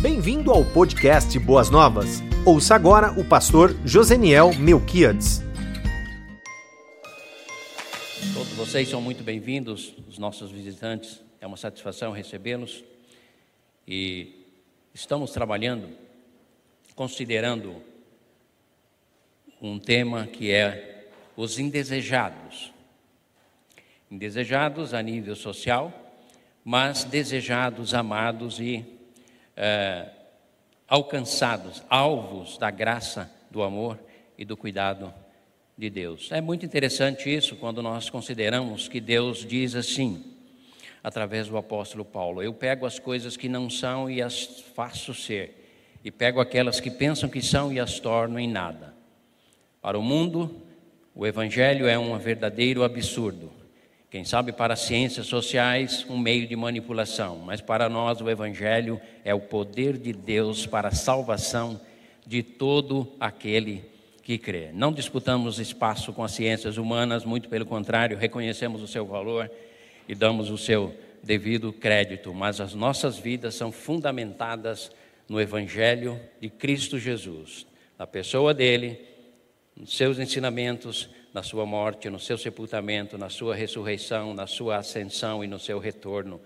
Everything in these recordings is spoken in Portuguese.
Bem-vindo ao podcast Boas Novas. Ouça agora o pastor Joseniel Melquiades. Todos vocês são muito bem-vindos, os nossos visitantes. É uma satisfação recebê-los. E estamos trabalhando, considerando um tema que é os indesejados. Indesejados a nível social, mas desejados, amados e é, alcançados, alvos da graça, do amor e do cuidado de Deus. É muito interessante isso quando nós consideramos que Deus diz assim, através do apóstolo Paulo: Eu pego as coisas que não são e as faço ser, e pego aquelas que pensam que são e as torno em nada. Para o mundo, o Evangelho é um verdadeiro absurdo. Quem sabe para as ciências sociais, um meio de manipulação, mas para nós o Evangelho é o poder de Deus para a salvação de todo aquele que crê. Não disputamos espaço com as ciências humanas, muito pelo contrário, reconhecemos o seu valor e damos o seu devido crédito, mas as nossas vidas são fundamentadas no Evangelho de Cristo Jesus, na pessoa dele, nos seus ensinamentos na sua morte, no seu sepultamento, na sua ressurreição, na sua ascensão e no seu retorno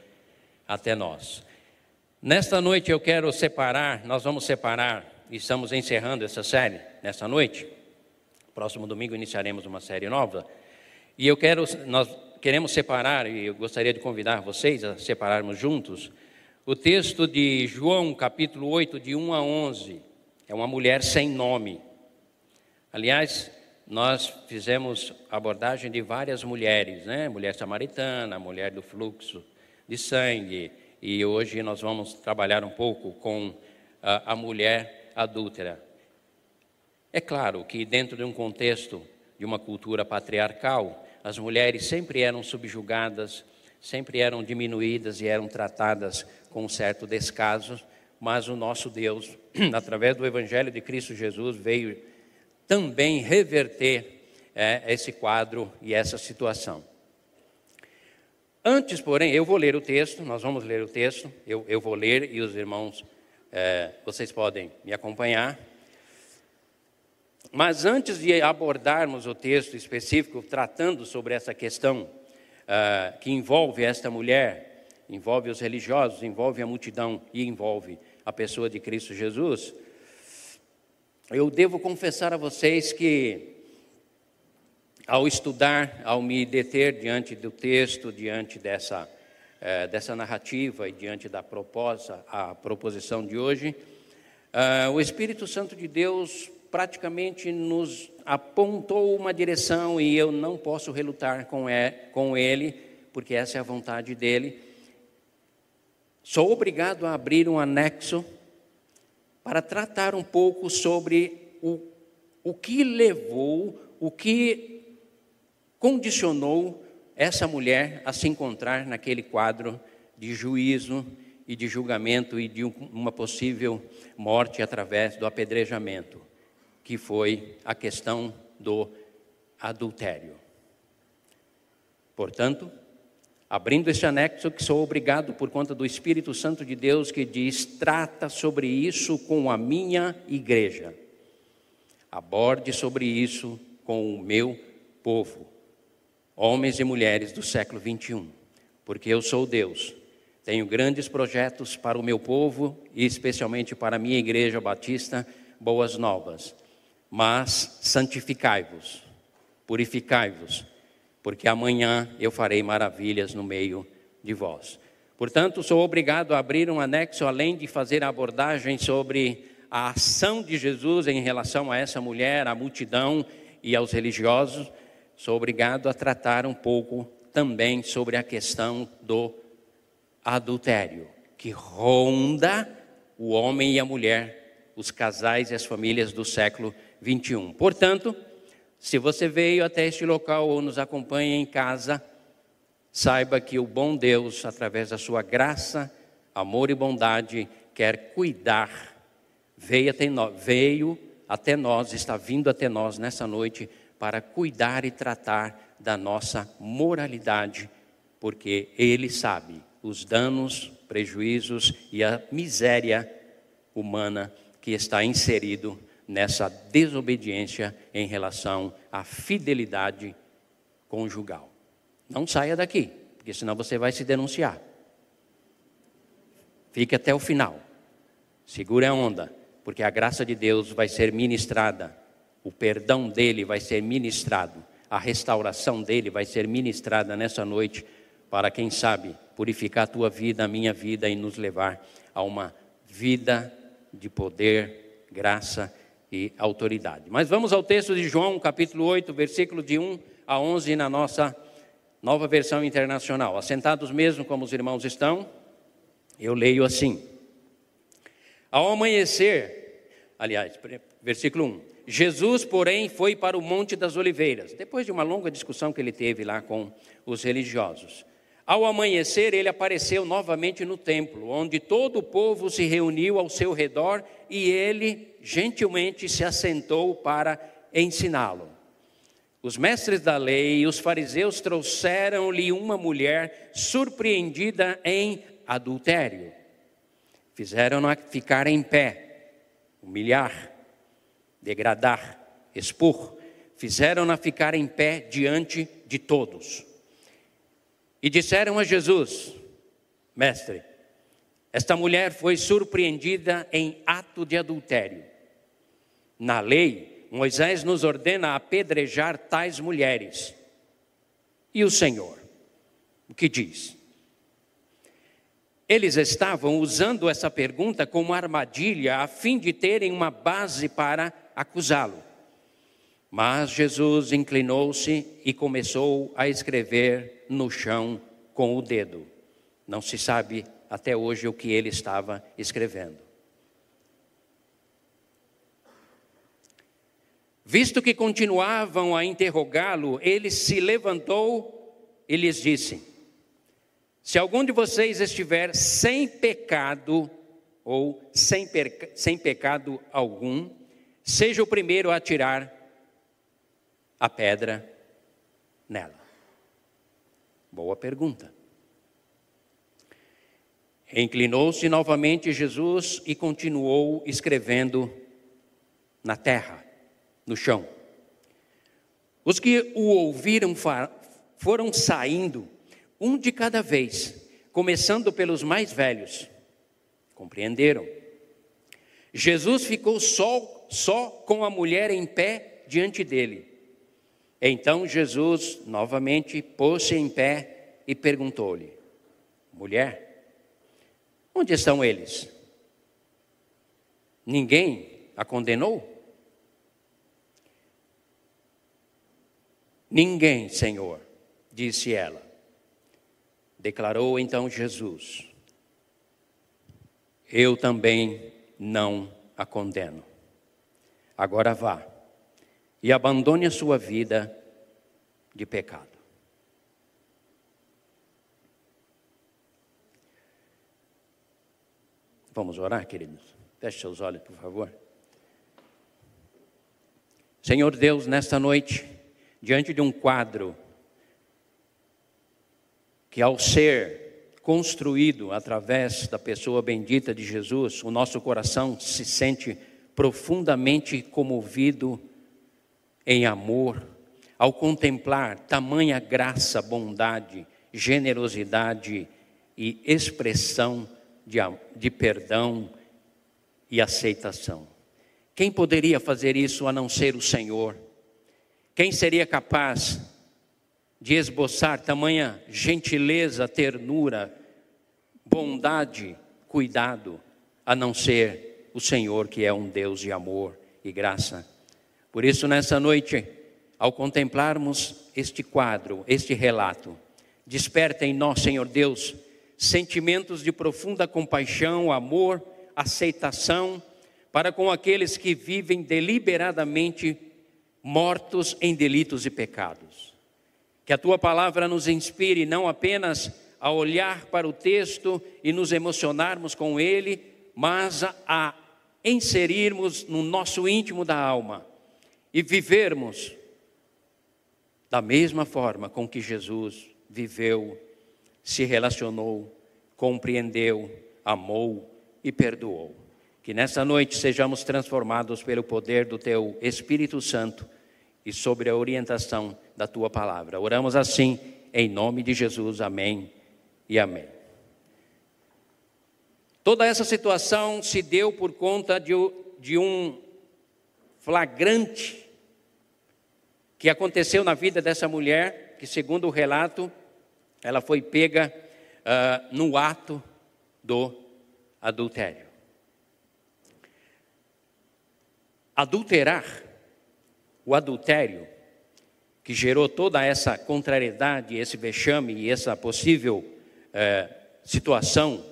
até nós. Nesta noite eu quero separar, nós vamos separar, e estamos encerrando essa série nessa noite. Próximo domingo iniciaremos uma série nova. E eu quero, nós queremos separar, e eu gostaria de convidar vocês a separarmos juntos, o texto de João, capítulo 8, de 1 a 11. É uma mulher sem nome. Aliás, nós fizemos abordagem de várias mulheres, né? Mulher samaritana, mulher do fluxo de sangue, e hoje nós vamos trabalhar um pouco com a, a mulher adúltera. É claro que dentro de um contexto de uma cultura patriarcal, as mulheres sempre eram subjugadas, sempre eram diminuídas e eram tratadas com um certo descaso, mas o nosso Deus, através do Evangelho de Cristo Jesus, veio também reverter é, esse quadro e essa situação. Antes, porém, eu vou ler o texto, nós vamos ler o texto, eu, eu vou ler e os irmãos, é, vocês podem me acompanhar. Mas antes de abordarmos o texto específico tratando sobre essa questão uh, que envolve esta mulher, envolve os religiosos, envolve a multidão e envolve a pessoa de Cristo Jesus, eu devo confessar a vocês que, ao estudar, ao me deter diante do texto, diante dessa, eh, dessa narrativa e diante da proposta, a proposição de hoje, eh, o Espírito Santo de Deus praticamente nos apontou uma direção e eu não posso relutar com, com ele, porque essa é a vontade dele. Sou obrigado a abrir um anexo para tratar um pouco sobre o, o que levou, o que condicionou essa mulher a se encontrar naquele quadro de juízo e de julgamento e de uma possível morte através do apedrejamento, que foi a questão do adultério. Portanto, abrindo este anexo que sou obrigado por conta do Espírito Santo de Deus que diz: trata sobre isso com a minha igreja. Aborde sobre isso com o meu povo, homens e mulheres do século 21, porque eu sou Deus. Tenho grandes projetos para o meu povo e especialmente para a minha igreja batista, boas novas. Mas santificai-vos, purificai-vos, porque amanhã eu farei maravilhas no meio de vós. Portanto, sou obrigado a abrir um anexo, além de fazer a abordagem sobre a ação de Jesus em relação a essa mulher, à multidão e aos religiosos, sou obrigado a tratar um pouco também sobre a questão do adultério, que ronda o homem e a mulher, os casais e as famílias do século 21. Portanto, se você veio até este local ou nos acompanha em casa, saiba que o bom Deus, através da sua graça, amor e bondade, quer cuidar. Veio até nós, veio até nós, está vindo até nós nessa noite para cuidar e tratar da nossa moralidade, porque Ele sabe os danos, prejuízos e a miséria humana que está inserido nessa desobediência em relação à fidelidade conjugal. Não saia daqui, porque senão você vai se denunciar. Fique até o final. Segure a onda, porque a graça de Deus vai ser ministrada, o perdão dele vai ser ministrado, a restauração dele vai ser ministrada nessa noite, para quem sabe purificar a tua vida, a minha vida e nos levar a uma vida de poder, graça e autoridade. Mas vamos ao texto de João, capítulo 8, versículo de 1 a 11, na nossa nova versão internacional. Assentados mesmo como os irmãos estão, eu leio assim. Ao amanhecer, aliás, versículo 1. Jesus, porém, foi para o Monte das Oliveiras, depois de uma longa discussão que ele teve lá com os religiosos. Ao amanhecer, ele apareceu novamente no templo, onde todo o povo se reuniu ao seu redor e ele gentilmente se assentou para ensiná-lo. Os mestres da lei e os fariseus trouxeram-lhe uma mulher surpreendida em adultério. Fizeram-na ficar em pé, humilhar, degradar, expor. Fizeram-na ficar em pé diante de todos. E disseram a Jesus: Mestre, esta mulher foi surpreendida em ato de adultério. Na lei, Moisés nos ordena apedrejar tais mulheres. E o Senhor, o que diz? Eles estavam usando essa pergunta como armadilha a fim de terem uma base para acusá-lo. Mas Jesus inclinou-se e começou a escrever no chão com o dedo. Não se sabe até hoje o que ele estava escrevendo. Visto que continuavam a interrogá-lo, ele se levantou e lhes disse: Se algum de vocês estiver sem pecado, ou sem, sem pecado algum, seja o primeiro a tirar a pedra nela? Boa pergunta. Inclinou-se novamente Jesus e continuou escrevendo na terra, no chão. Os que o ouviram foram saindo, um de cada vez, começando pelos mais velhos. Compreenderam? Jesus ficou só, só com a mulher em pé diante dele. Então Jesus novamente pôs-se em pé e perguntou-lhe: Mulher, onde estão eles? Ninguém a condenou? Ninguém, Senhor, disse ela. Declarou então Jesus: Eu também não a condeno. Agora vá e abandone a sua vida de pecado. Vamos orar, queridos? Feche seus olhos, por favor. Senhor Deus, nesta noite, diante de um quadro que, ao ser construído através da pessoa bendita de Jesus, o nosso coração se sente profundamente comovido em amor, ao contemplar tamanha graça, bondade, generosidade e expressão de, de perdão e aceitação. Quem poderia fazer isso a não ser o Senhor? Quem seria capaz de esboçar tamanha gentileza, ternura, bondade, cuidado, a não ser o Senhor, que é um Deus de amor e graça? Por isso, nessa noite, ao contemplarmos este quadro, este relato, desperta em nós, Senhor Deus, sentimentos de profunda compaixão, amor, aceitação para com aqueles que vivem deliberadamente mortos em delitos e pecados. Que a tua palavra nos inspire não apenas a olhar para o texto e nos emocionarmos com ele, mas a, inserirmos no nosso íntimo da alma e vivermos da mesma forma com que Jesus viveu, se relacionou, compreendeu, amou e perdoou. Que nessa noite sejamos transformados pelo poder do Teu Espírito Santo e sobre a orientação da Tua palavra. Oramos assim, em nome de Jesus. Amém e amém. Toda essa situação se deu por conta de, de um flagrante que aconteceu na vida dessa mulher, que segundo o relato, ela foi pega uh, no ato do adultério. Adulterar, o adultério, que gerou toda essa contrariedade, esse vexame e essa possível uh, situação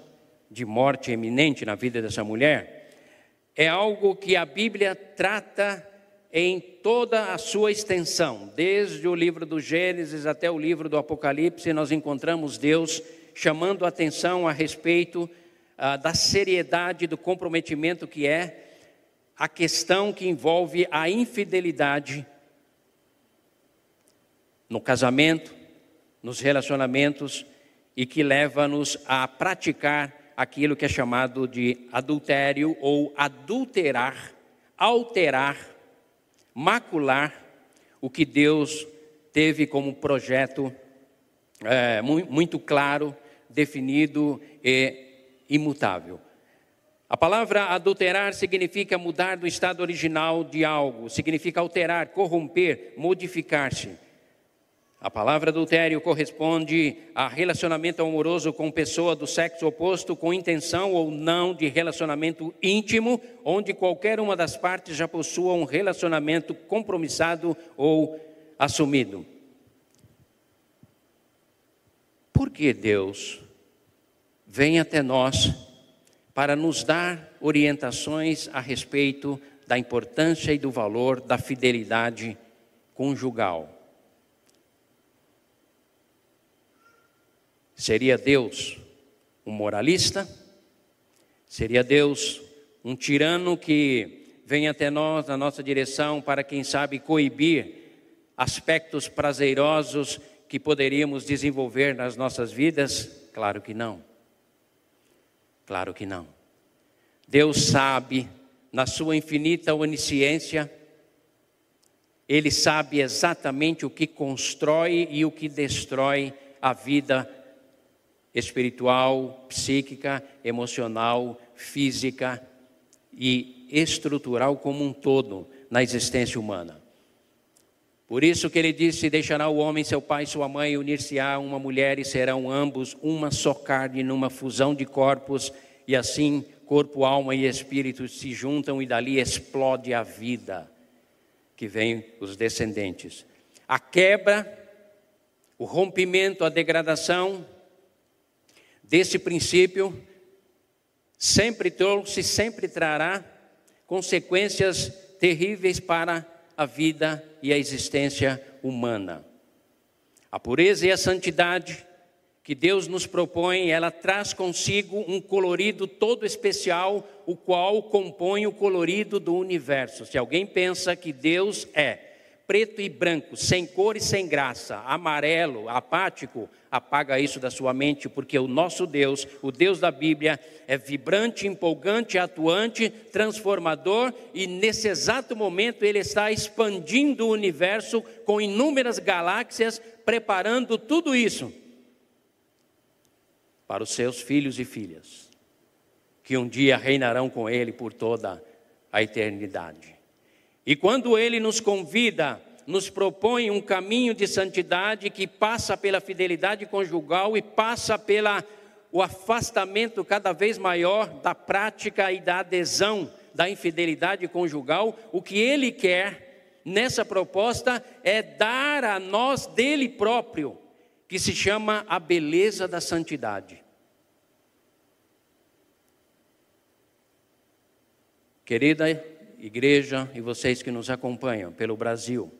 de morte eminente na vida dessa mulher, é algo que a Bíblia trata em toda a sua extensão, desde o livro do Gênesis até o livro do Apocalipse, nós encontramos Deus chamando atenção a respeito ah, da seriedade do comprometimento que é a questão que envolve a infidelidade no casamento, nos relacionamentos e que leva-nos a praticar aquilo que é chamado de adultério ou adulterar, alterar, macular o que Deus teve como projeto é, muito claro, definido e imutável. A palavra adulterar significa mudar do estado original de algo, significa alterar, corromper, modificar-se. A palavra adultério corresponde a relacionamento amoroso com pessoa do sexo oposto com intenção ou não de relacionamento íntimo, onde qualquer uma das partes já possua um relacionamento compromissado ou assumido. Por que Deus vem até nós para nos dar orientações a respeito da importância e do valor da fidelidade conjugal? Seria Deus um moralista? Seria Deus um tirano que vem até nós na nossa direção para, quem sabe, coibir aspectos prazerosos que poderíamos desenvolver nas nossas vidas? Claro que não. Claro que não. Deus sabe, na sua infinita onisciência, Ele sabe exatamente o que constrói e o que destrói a vida espiritual, psíquica, emocional, física e estrutural como um todo na existência humana. Por isso que ele disse: Deixará o homem seu pai e sua mãe, unir-se-á uma mulher e serão ambos uma só carne, numa fusão de corpos, e assim corpo, alma e espírito se juntam e dali explode a vida que vem os descendentes. A quebra, o rompimento, a degradação, desse princípio sempre trouxe, sempre trará consequências terríveis para a vida e a existência humana. A pureza e a santidade que Deus nos propõe, ela traz consigo um colorido todo especial, o qual compõe o colorido do universo. Se alguém pensa que Deus é preto e branco, sem cor e sem graça, amarelo, apático, apaga isso da sua mente, porque o nosso Deus, o Deus da Bíblia, é vibrante, empolgante, atuante, transformador e nesse exato momento ele está expandindo o universo com inúmeras galáxias, preparando tudo isso para os seus filhos e filhas, que um dia reinarão com ele por toda a eternidade. E quando ele nos convida, nos propõe um caminho de santidade que passa pela fidelidade conjugal e passa pela o afastamento cada vez maior da prática e da adesão da infidelidade conjugal, o que ele quer nessa proposta é dar a nós dele próprio, que se chama a beleza da santidade. Querida igreja e vocês que nos acompanham pelo Brasil.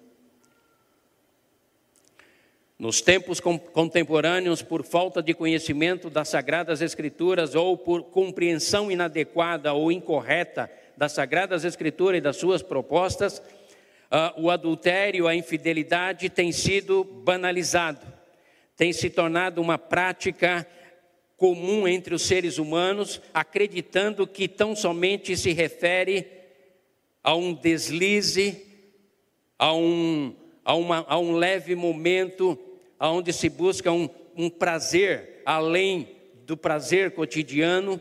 Nos tempos contemporâneos, por falta de conhecimento das Sagradas Escrituras ou por compreensão inadequada ou incorreta das Sagradas Escrituras e das suas propostas, uh, o adultério, a infidelidade tem sido banalizado, tem se tornado uma prática comum entre os seres humanos, acreditando que tão somente se refere a um deslize, a um, a uma, a um leve momento onde se busca um, um prazer além do prazer cotidiano.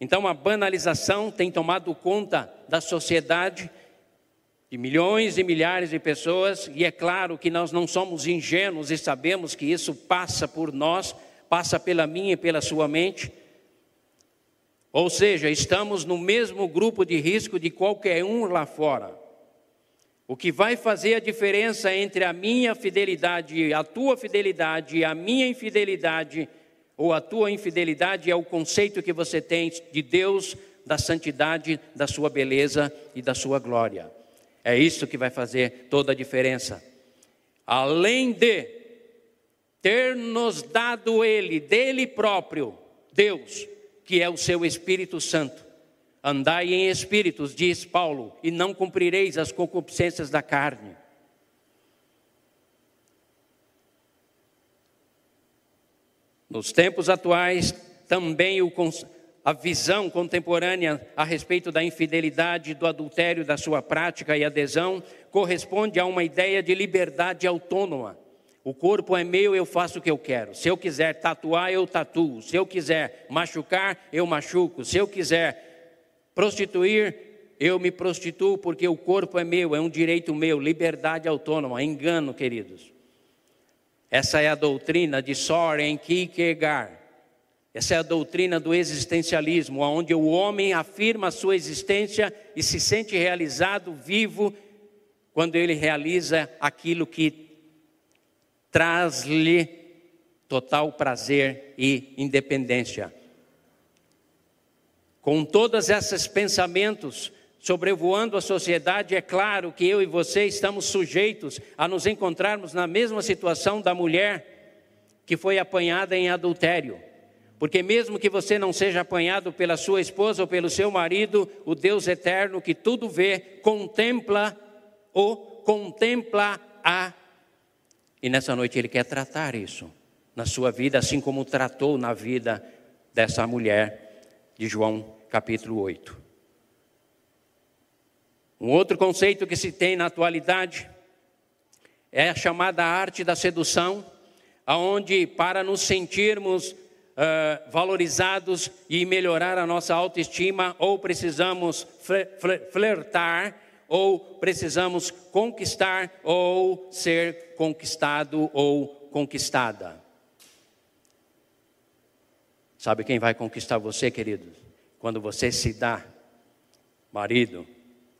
Então, a banalização tem tomado conta da sociedade de milhões e milhares de pessoas, e é claro que nós não somos ingênuos e sabemos que isso passa por nós, passa pela minha e pela sua mente. Ou seja, estamos no mesmo grupo de risco de qualquer um lá fora. O que vai fazer a diferença entre a minha fidelidade, a tua fidelidade a minha infidelidade, ou a tua infidelidade, é o conceito que você tem de Deus, da santidade, da sua beleza e da sua glória. É isso que vai fazer toda a diferença. Além de ter nos dado Ele, dele próprio, Deus, que é o seu Espírito Santo. Andai em espíritos, diz Paulo, e não cumprireis as concupiscências da carne. Nos tempos atuais, também o, a visão contemporânea a respeito da infidelidade, do adultério, da sua prática e adesão, corresponde a uma ideia de liberdade autônoma. O corpo é meu, eu faço o que eu quero. Se eu quiser tatuar, eu tatuo. Se eu quiser machucar, eu machuco. Se eu quiser prostituir, eu me prostituo porque o corpo é meu, é um direito meu, liberdade autônoma. Engano, queridos. Essa é a doutrina de Soren Kierkegaard. Essa é a doutrina do existencialismo, onde o homem afirma a sua existência e se sente realizado, vivo, quando ele realiza aquilo que traz-lhe total prazer e independência. Com todos esses pensamentos sobrevoando a sociedade, é claro que eu e você estamos sujeitos a nos encontrarmos na mesma situação da mulher que foi apanhada em adultério. Porque mesmo que você não seja apanhado pela sua esposa ou pelo seu marido, o Deus eterno que tudo vê, contempla o contempla a. E nessa noite ele quer tratar isso na sua vida, assim como tratou na vida dessa mulher de João capítulo 8. Um outro conceito que se tem na atualidade é a chamada arte da sedução, aonde para nos sentirmos uh, valorizados e melhorar a nossa autoestima, ou precisamos flertar, ou precisamos conquistar, ou ser conquistado ou conquistada. Sabe quem vai conquistar você, querido? Quando você se dá, marido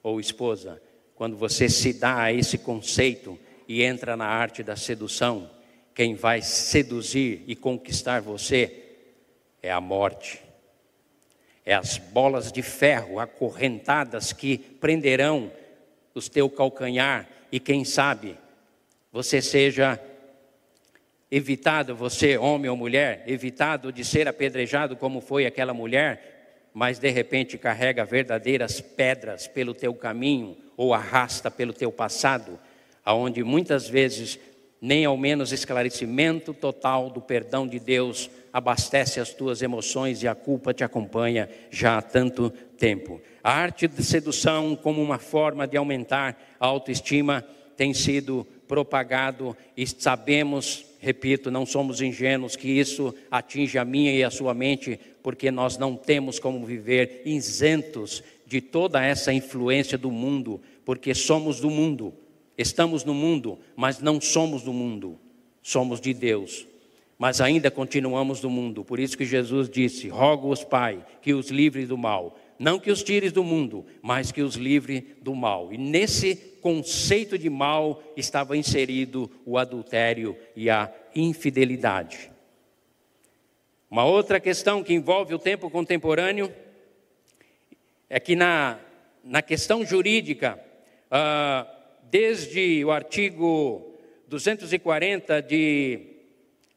ou esposa, quando você se dá a esse conceito e entra na arte da sedução, quem vai seduzir e conquistar você é a morte. É as bolas de ferro acorrentadas que prenderão os teu calcanhar e quem sabe você seja evitado, você homem ou mulher, evitado de ser apedrejado como foi aquela mulher, mas de repente carrega verdadeiras pedras pelo teu caminho ou arrasta pelo teu passado, aonde muitas vezes nem ao menos esclarecimento total do perdão de Deus abastece as tuas emoções e a culpa te acompanha já há tanto tempo. A arte de sedução, como uma forma de aumentar a autoestima, tem sido propagado e sabemos, repito, não somos ingênuos que isso atinge a minha e a sua mente, porque nós não temos como viver isentos de toda essa influência do mundo, porque somos do mundo, estamos no mundo, mas não somos do mundo, somos de Deus mas ainda continuamos no mundo. Por isso que Jesus disse: Rogo-os, Pai, que os livre do mal. Não que os tires do mundo, mas que os livre do mal. E nesse conceito de mal estava inserido o adultério e a infidelidade. Uma outra questão que envolve o tempo contemporâneo é que na, na questão jurídica, ah, desde o artigo 240 de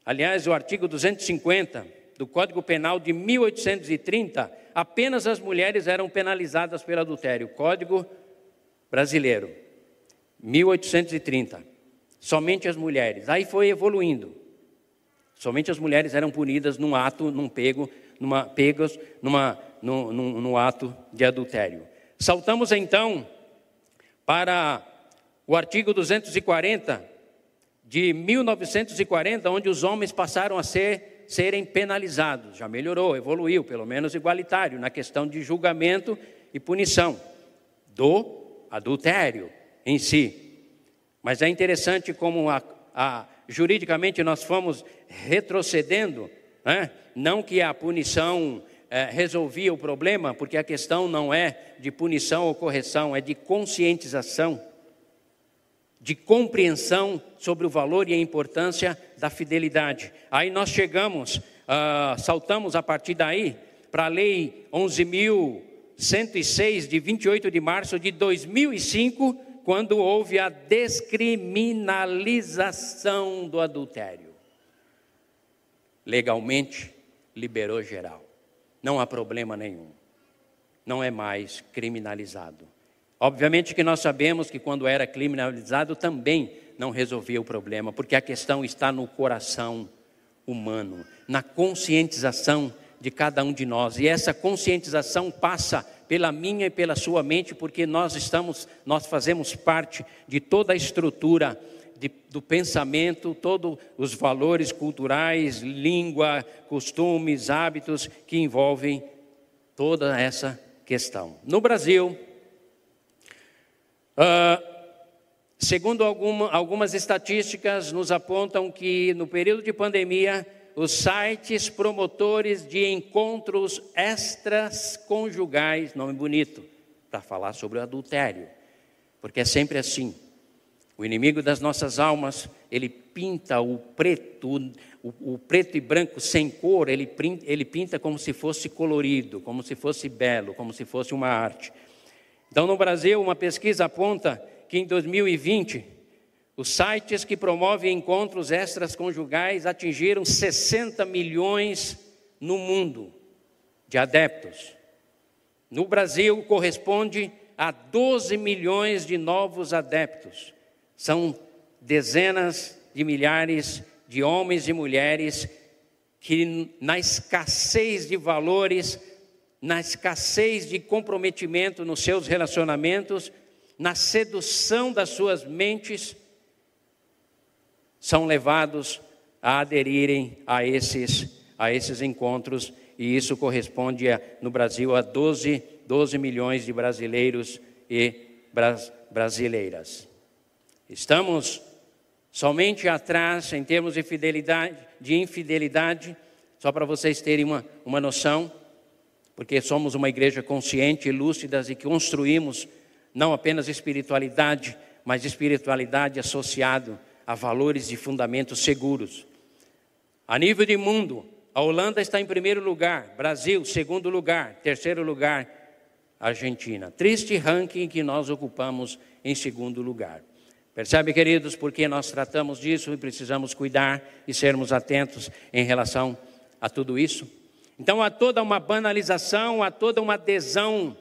Aliás, o artigo 250 do Código Penal de 1830, apenas as mulheres eram penalizadas pelo adultério. Código brasileiro, 1830. Somente as mulheres. Aí foi evoluindo. Somente as mulheres eram punidas num ato, num pego, numa pegas, numa, no, no ato de adultério. Saltamos então para o artigo 240 de 1940, onde os homens passaram a ser, serem penalizados. Já melhorou, evoluiu, pelo menos igualitário, na questão de julgamento e punição do adultério em si. Mas é interessante como a, a, juridicamente nós fomos retrocedendo, né? não que a punição é, resolvia o problema, porque a questão não é de punição ou correção, é de conscientização, de compreensão sobre o valor e a importância da fidelidade. Aí nós chegamos, uh, saltamos a partir daí para a Lei 11.106, de 28 de março de 2005, quando houve a descriminalização do adultério. Legalmente, liberou geral não há problema nenhum. Não é mais criminalizado. Obviamente que nós sabemos que quando era criminalizado também não resolvia o problema, porque a questão está no coração humano, na conscientização de cada um de nós. E essa conscientização passa pela minha e pela sua mente, porque nós estamos, nós fazemos parte de toda a estrutura de, do pensamento, todos os valores culturais, língua, costumes, hábitos que envolvem toda essa questão. No Brasil, uh, segundo alguma, algumas estatísticas, nos apontam que no período de pandemia, os sites promotores de encontros extras conjugais, nome bonito, para falar sobre o adultério, porque é sempre assim. O inimigo das nossas almas, ele pinta o preto, o, o preto e branco sem cor, ele, ele pinta como se fosse colorido, como se fosse belo, como se fosse uma arte. Então, no Brasil, uma pesquisa aponta que em 2020, os sites que promovem encontros extras conjugais atingiram 60 milhões no mundo de adeptos. No Brasil, corresponde a 12 milhões de novos adeptos. São dezenas de milhares de homens e mulheres que, na escassez de valores, na escassez de comprometimento nos seus relacionamentos, na sedução das suas mentes, são levados a aderirem a esses, a esses encontros, e isso corresponde a, no Brasil a 12, 12 milhões de brasileiros e bras, brasileiras. Estamos somente atrás em termos de fidelidade, de infidelidade, só para vocês terem uma, uma noção, porque somos uma igreja consciente e lúcida e que construímos não apenas espiritualidade, mas espiritualidade associado a valores e fundamentos seguros. A nível de mundo, a Holanda está em primeiro lugar, Brasil, segundo lugar, terceiro lugar, Argentina. Triste ranking que nós ocupamos em segundo lugar. Percebe, queridos, porque nós tratamos disso e precisamos cuidar e sermos atentos em relação a tudo isso? Então, há toda uma banalização, há toda uma adesão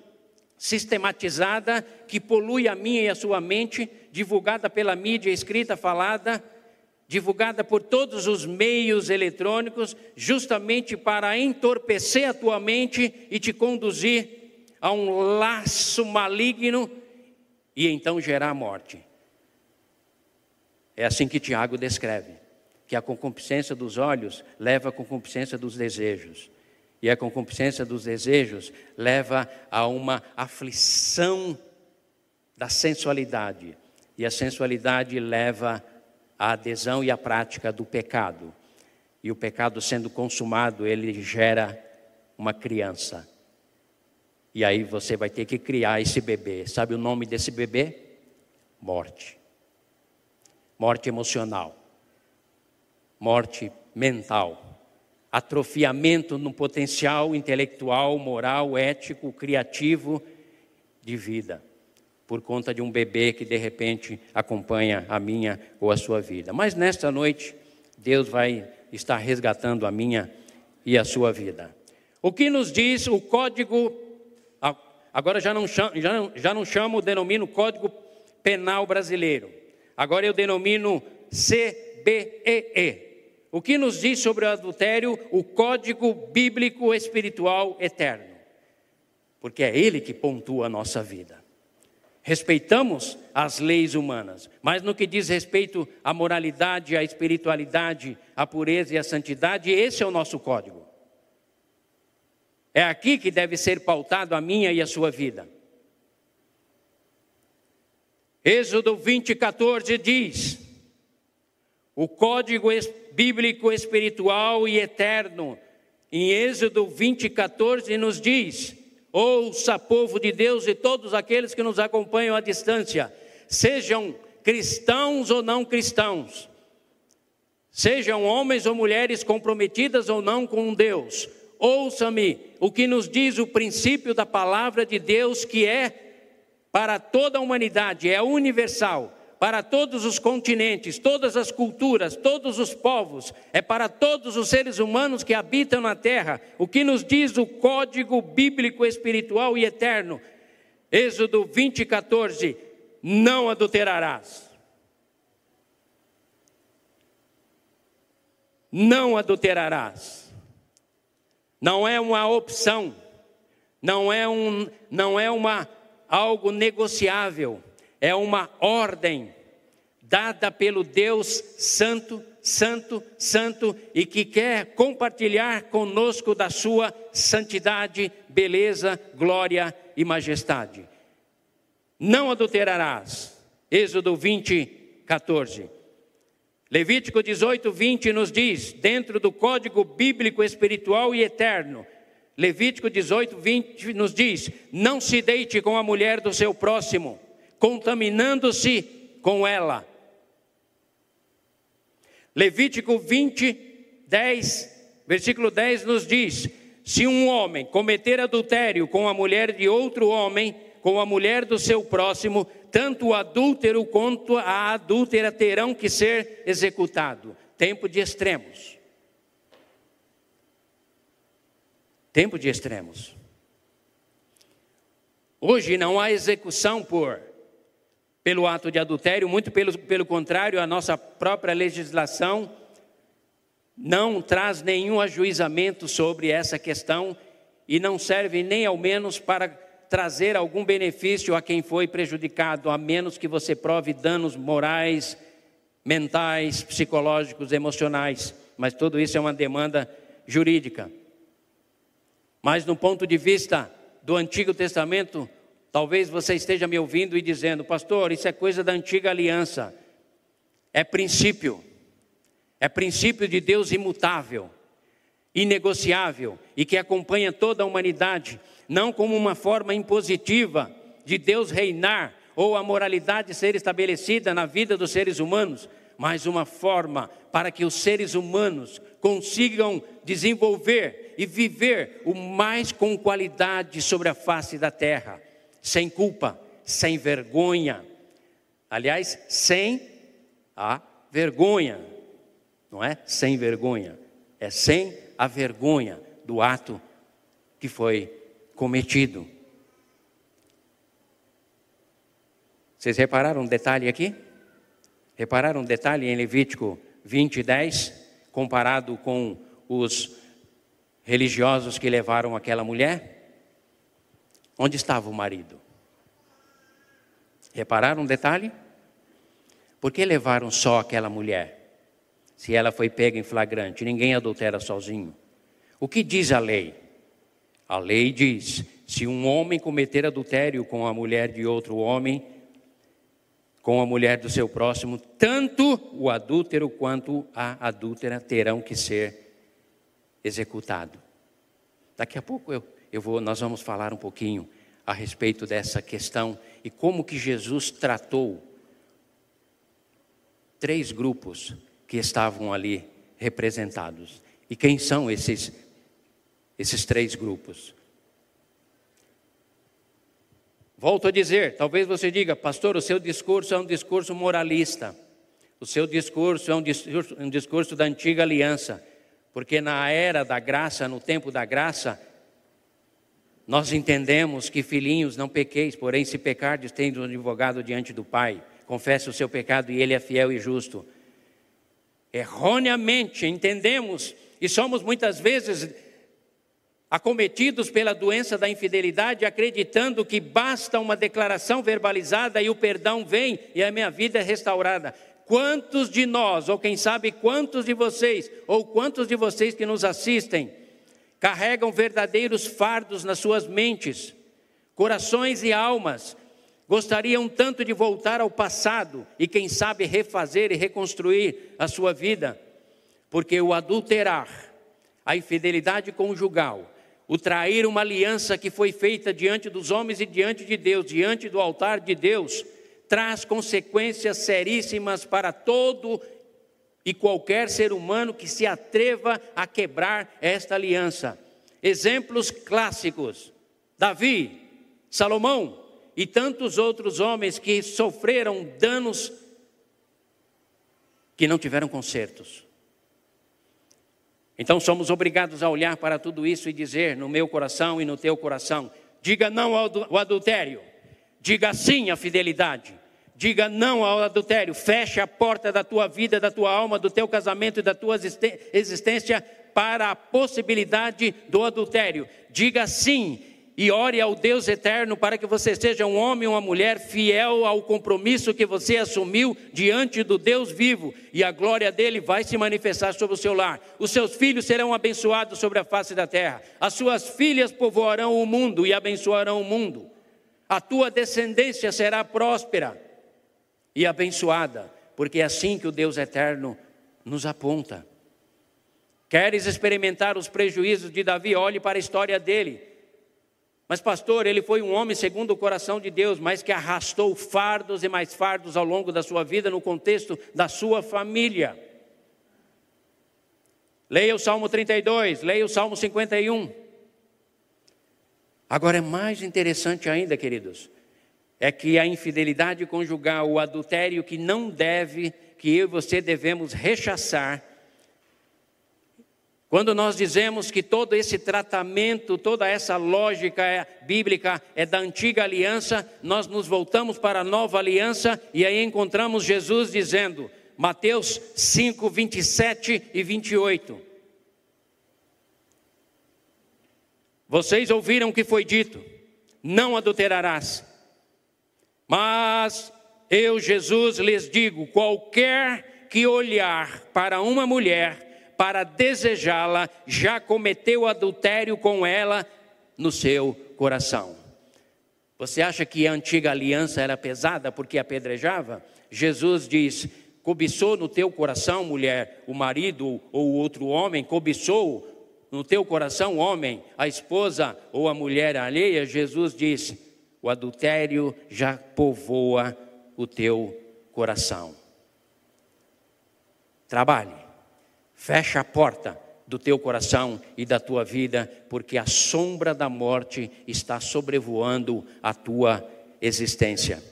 sistematizada que polui a minha e a sua mente, divulgada pela mídia escrita, falada, divulgada por todos os meios eletrônicos, justamente para entorpecer a tua mente e te conduzir a um laço maligno e então gerar morte. É assim que Tiago descreve, que a concupiscência dos olhos leva à concupiscência dos desejos. E a concupiscência dos desejos leva a uma aflição da sensualidade. E a sensualidade leva à adesão e à prática do pecado. E o pecado sendo consumado, ele gera uma criança. E aí você vai ter que criar esse bebê. Sabe o nome desse bebê? Morte morte emocional, morte mental, atrofiamento no potencial intelectual, moral, ético, criativo de vida, por conta de um bebê que de repente acompanha a minha ou a sua vida. Mas nesta noite, Deus vai estar resgatando a minha e a sua vida. O que nos diz o código, agora já não chamo, já não, já não chamo, denomino Código Penal Brasileiro Agora eu denomino CBEE, o que nos diz sobre o adultério o código bíblico espiritual eterno, porque é ele que pontua a nossa vida. Respeitamos as leis humanas, mas no que diz respeito à moralidade, à espiritualidade, à pureza e à santidade, esse é o nosso código. É aqui que deve ser pautado a minha e a sua vida. Êxodo 20, 14 diz: o código bíblico espiritual e eterno, em Êxodo 20, 14, nos diz: Ouça, povo de Deus e todos aqueles que nos acompanham à distância, sejam cristãos ou não cristãos, sejam homens ou mulheres comprometidas ou não com Deus, ouça-me o que nos diz o princípio da palavra de Deus, que é para toda a humanidade, é universal, para todos os continentes, todas as culturas, todos os povos, é para todos os seres humanos que habitam na terra, o que nos diz o código bíblico espiritual e eterno. Êxodo 20, 14: Não adulterarás. Não adulterarás. Não é uma opção, não é, um, não é uma algo negociável, é uma ordem dada pelo Deus Santo, Santo, Santo e que quer compartilhar conosco da sua santidade, beleza, glória e majestade. Não adulterarás. Êxodo 20, 14. Levítico 18, 20 nos diz, dentro do código bíblico espiritual e eterno, Levítico 18, 20 nos diz: Não se deite com a mulher do seu próximo, contaminando-se com ela. Levítico 20, 10, versículo 10 nos diz: Se um homem cometer adultério com a mulher de outro homem, com a mulher do seu próximo, tanto o adúltero quanto a adúltera terão que ser executado. Tempo de extremos. Tempo de extremos. Hoje não há execução por pelo ato de adultério, muito pelo, pelo contrário, a nossa própria legislação não traz nenhum ajuizamento sobre essa questão e não serve nem ao menos para trazer algum benefício a quem foi prejudicado, a menos que você prove danos morais, mentais, psicológicos, emocionais. Mas tudo isso é uma demanda jurídica. Mas no ponto de vista do Antigo Testamento, talvez você esteja me ouvindo e dizendo, pastor, isso é coisa da antiga aliança. É princípio. É princípio de Deus imutável, inegociável e que acompanha toda a humanidade, não como uma forma impositiva de Deus reinar ou a moralidade ser estabelecida na vida dos seres humanos, mas uma forma para que os seres humanos consigam desenvolver e viver o mais com qualidade sobre a face da terra, sem culpa, sem vergonha. Aliás, sem a vergonha, não é? Sem vergonha, é sem a vergonha do ato que foi cometido. Vocês repararam um detalhe aqui? Repararam um detalhe em Levítico 20, 10, comparado com os religiosos que levaram aquela mulher? Onde estava o marido? Repararam um detalhe? Por que levaram só aquela mulher? Se ela foi pega em flagrante, ninguém adultera sozinho. O que diz a lei? A lei diz: se um homem cometer adultério com a mulher de outro homem, com a mulher do seu próximo, tanto o adúltero quanto a adúltera terão que ser executados. Daqui a pouco eu, eu vou, nós vamos falar um pouquinho a respeito dessa questão e como que Jesus tratou três grupos que estavam ali representados. E quem são esses, esses três grupos? Volto a dizer, talvez você diga, pastor, o seu discurso é um discurso moralista. O seu discurso é um discurso, um discurso da antiga aliança. Porque na era da graça, no tempo da graça, nós entendemos que filhinhos não pequeis, porém se pecardes, tende um advogado diante do Pai. Confesse o seu pecado e ele é fiel e justo. erroneamente entendemos e somos muitas vezes acometidos pela doença da infidelidade, acreditando que basta uma declaração verbalizada e o perdão vem e a minha vida é restaurada. Quantos de nós, ou quem sabe quantos de vocês, ou quantos de vocês que nos assistem, carregam verdadeiros fardos nas suas mentes, corações e almas, gostariam tanto de voltar ao passado e, quem sabe, refazer e reconstruir a sua vida, porque o adulterar, a infidelidade conjugal, o trair uma aliança que foi feita diante dos homens e diante de Deus, diante do altar de Deus, traz consequências seríssimas para todo e qualquer ser humano que se atreva a quebrar esta aliança. Exemplos clássicos: Davi, Salomão e tantos outros homens que sofreram danos que não tiveram consertos. Então somos obrigados a olhar para tudo isso e dizer no meu coração e no teu coração: diga não ao adultério, diga sim à fidelidade, diga não ao adultério, feche a porta da tua vida, da tua alma, do teu casamento e da tua existência para a possibilidade do adultério. Diga sim e ore ao Deus eterno para que você seja um homem ou uma mulher fiel ao compromisso que você assumiu diante do Deus vivo, e a glória dele vai se manifestar sobre o seu lar. Os seus filhos serão abençoados sobre a face da terra, as suas filhas povoarão o mundo e abençoarão o mundo. A tua descendência será próspera e abençoada, porque é assim que o Deus eterno nos aponta. Queres experimentar os prejuízos de Davi? Olhe para a história dele. Mas, pastor, ele foi um homem segundo o coração de Deus, mas que arrastou fardos e mais fardos ao longo da sua vida no contexto da sua família. Leia o Salmo 32, leia o Salmo 51. Agora é mais interessante ainda, queridos, é que a infidelidade conjugal, o adultério que não deve, que eu e você devemos rechaçar, quando nós dizemos que todo esse tratamento, toda essa lógica é bíblica é da antiga aliança, nós nos voltamos para a nova aliança e aí encontramos Jesus dizendo, Mateus 5, 27 e 28. Vocês ouviram o que foi dito: não adulterarás. Mas eu, Jesus, lhes digo: qualquer que olhar para uma mulher para desejá-la, já cometeu adultério com ela no seu coração. Você acha que a antiga aliança era pesada porque apedrejava? Jesus diz: cobiçou no teu coração, mulher, o marido ou outro homem, cobiçou no teu coração, homem, a esposa ou a mulher alheia. Jesus diz: o adultério já povoa o teu coração. Trabalhe Fecha a porta do teu coração e da tua vida, porque a sombra da morte está sobrevoando a tua existência.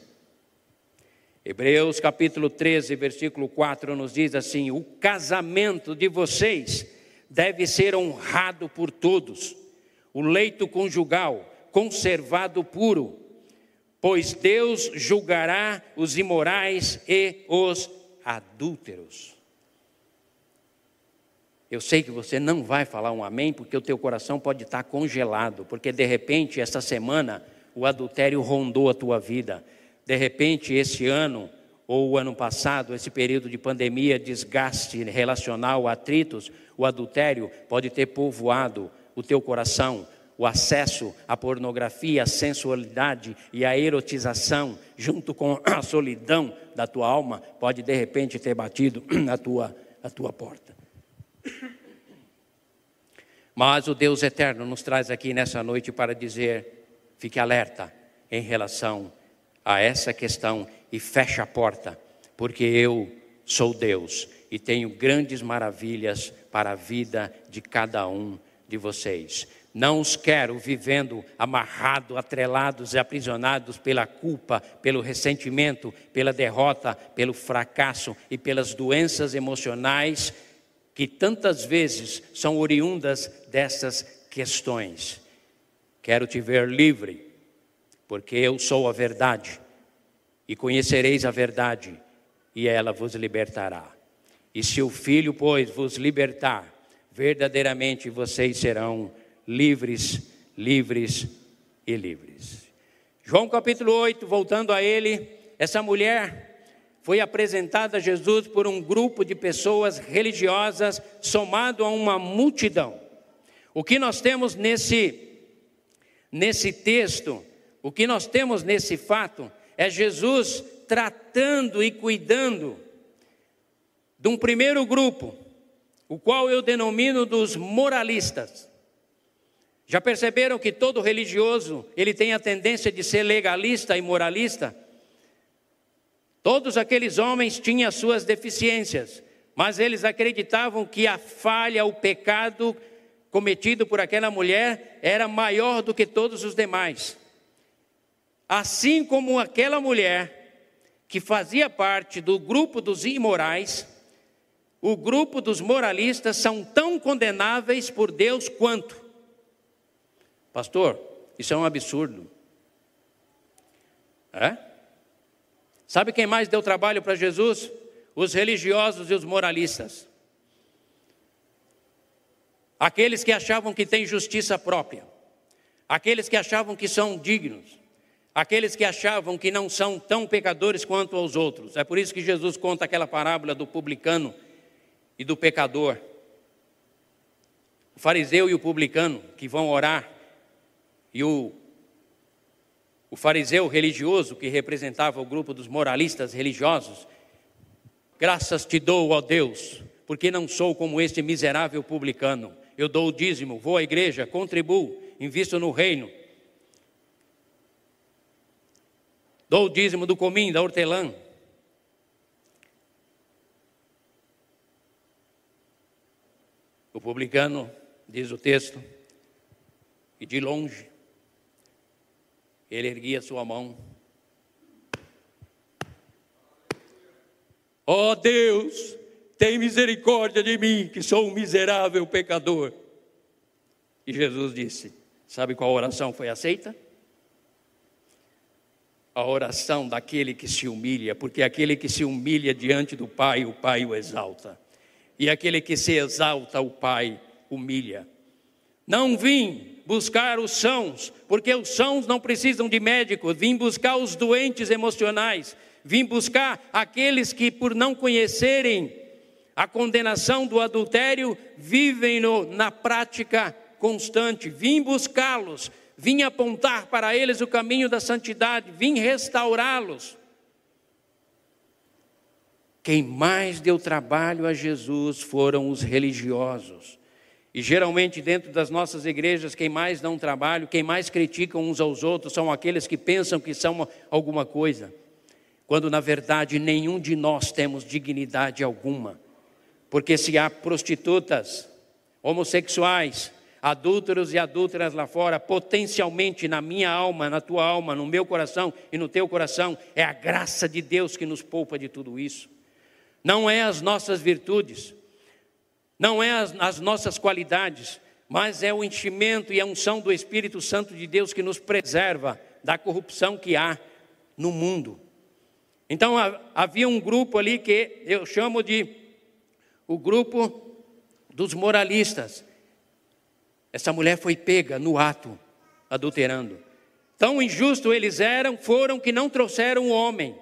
Hebreus capítulo 13, versículo 4 nos diz assim: O casamento de vocês deve ser honrado por todos, o leito conjugal conservado puro, pois Deus julgará os imorais e os adúlteros. Eu sei que você não vai falar um amém, porque o teu coração pode estar congelado, porque de repente essa semana o adultério rondou a tua vida. De repente esse ano ou o ano passado, esse período de pandemia, desgaste relacional, atritos, o adultério pode ter povoado o teu coração, o acesso à pornografia, à sensualidade e à erotização, junto com a solidão da tua alma, pode de repente ter batido na tua, tua porta. Mas o Deus eterno nos traz aqui nessa noite para dizer: fique alerta em relação a essa questão e feche a porta, porque eu sou Deus e tenho grandes maravilhas para a vida de cada um de vocês. Não os quero vivendo amarrados, atrelados e aprisionados pela culpa, pelo ressentimento, pela derrota, pelo fracasso e pelas doenças emocionais que tantas vezes são oriundas dessas questões. Quero te ver livre, porque eu sou a verdade, e conhecereis a verdade, e ela vos libertará. E se o Filho, pois, vos libertar, verdadeiramente vocês serão livres, livres e livres. João capítulo 8, voltando a ele, essa mulher foi apresentada a Jesus por um grupo de pessoas religiosas somado a uma multidão. O que nós temos nesse nesse texto, o que nós temos nesse fato é Jesus tratando e cuidando de um primeiro grupo, o qual eu denomino dos moralistas. Já perceberam que todo religioso, ele tem a tendência de ser legalista e moralista? Todos aqueles homens tinham suas deficiências, mas eles acreditavam que a falha, o pecado cometido por aquela mulher era maior do que todos os demais. Assim como aquela mulher que fazia parte do grupo dos imorais, o grupo dos moralistas são tão condenáveis por Deus quanto. Pastor, isso é um absurdo. É? Sabe quem mais deu trabalho para Jesus? Os religiosos e os moralistas. Aqueles que achavam que têm justiça própria. Aqueles que achavam que são dignos. Aqueles que achavam que não são tão pecadores quanto os outros. É por isso que Jesus conta aquela parábola do publicano e do pecador. O fariseu e o publicano que vão orar e o o fariseu religioso, que representava o grupo dos moralistas religiosos, graças te dou, ó Deus, porque não sou como este miserável publicano. Eu dou o dízimo, vou à igreja, contribuo, invisto no reino. Dou o dízimo do cominho, da hortelã. O publicano, diz o texto, e de longe ele erguia sua mão. Ó oh Deus, tem misericórdia de mim, que sou um miserável pecador. E Jesus disse: Sabe qual oração foi aceita? A oração daquele que se humilha, porque aquele que se humilha diante do Pai, o Pai o exalta. E aquele que se exalta, o Pai humilha. Não vim buscar os sãos, porque os sãos não precisam de médicos, vim buscar os doentes emocionais, vim buscar aqueles que, por não conhecerem a condenação do adultério, vivem no, na prática constante, vim buscá-los, vim apontar para eles o caminho da santidade, vim restaurá-los. Quem mais deu trabalho a Jesus foram os religiosos. E geralmente dentro das nossas igrejas, quem mais um trabalho, quem mais critica uns aos outros, são aqueles que pensam que são alguma coisa, quando na verdade nenhum de nós temos dignidade alguma. Porque se há prostitutas, homossexuais, adúlteros e adúlteras lá fora, potencialmente na minha alma, na tua alma, no meu coração e no teu coração, é a graça de Deus que nos poupa de tudo isso. Não é as nossas virtudes, não é as, as nossas qualidades, mas é o enchimento e a unção do Espírito Santo de Deus que nos preserva da corrupção que há no mundo. Então havia um grupo ali que eu chamo de o grupo dos moralistas. Essa mulher foi pega no ato, adulterando. Tão injusto eles eram, foram que não trouxeram o homem,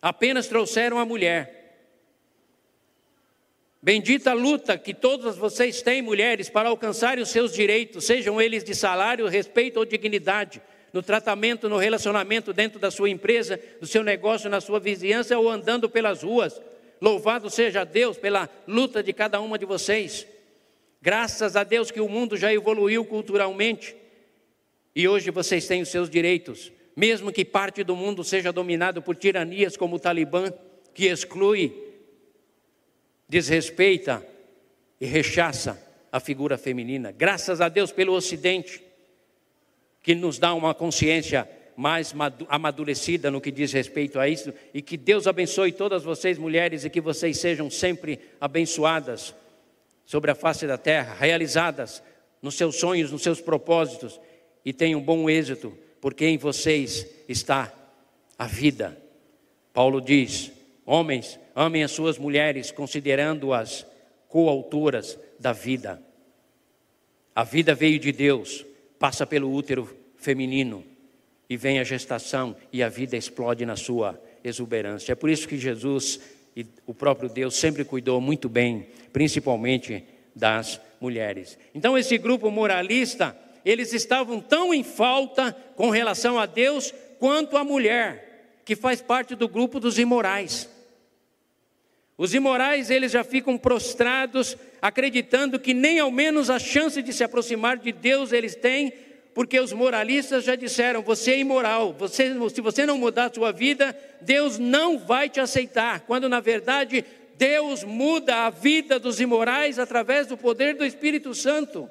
apenas trouxeram a mulher. Bendita a luta que todas vocês têm, mulheres, para alcançarem os seus direitos, sejam eles de salário, respeito ou dignidade, no tratamento, no relacionamento dentro da sua empresa, do seu negócio, na sua vizinhança ou andando pelas ruas. Louvado seja Deus pela luta de cada uma de vocês. Graças a Deus que o mundo já evoluiu culturalmente e hoje vocês têm os seus direitos, mesmo que parte do mundo seja dominado por tiranias como o Talibã, que exclui desrespeita e rechaça a figura feminina. Graças a Deus pelo Ocidente, que nos dá uma consciência mais amadurecida no que diz respeito a isso, e que Deus abençoe todas vocês, mulheres, e que vocês sejam sempre abençoadas sobre a face da terra, realizadas nos seus sonhos, nos seus propósitos, e tenham bom êxito, porque em vocês está a vida. Paulo diz: Homens, amem as suas mulheres, considerando-as coautoras da vida. A vida veio de Deus, passa pelo útero feminino e vem a gestação e a vida explode na sua exuberância. É por isso que Jesus e o próprio Deus sempre cuidou muito bem, principalmente das mulheres. Então esse grupo moralista, eles estavam tão em falta com relação a Deus quanto a mulher, que faz parte do grupo dos imorais. Os imorais, eles já ficam prostrados, acreditando que nem ao menos a chance de se aproximar de Deus eles têm, porque os moralistas já disseram: você é imoral, você, se você não mudar a sua vida, Deus não vai te aceitar. Quando na verdade Deus muda a vida dos imorais através do poder do Espírito Santo.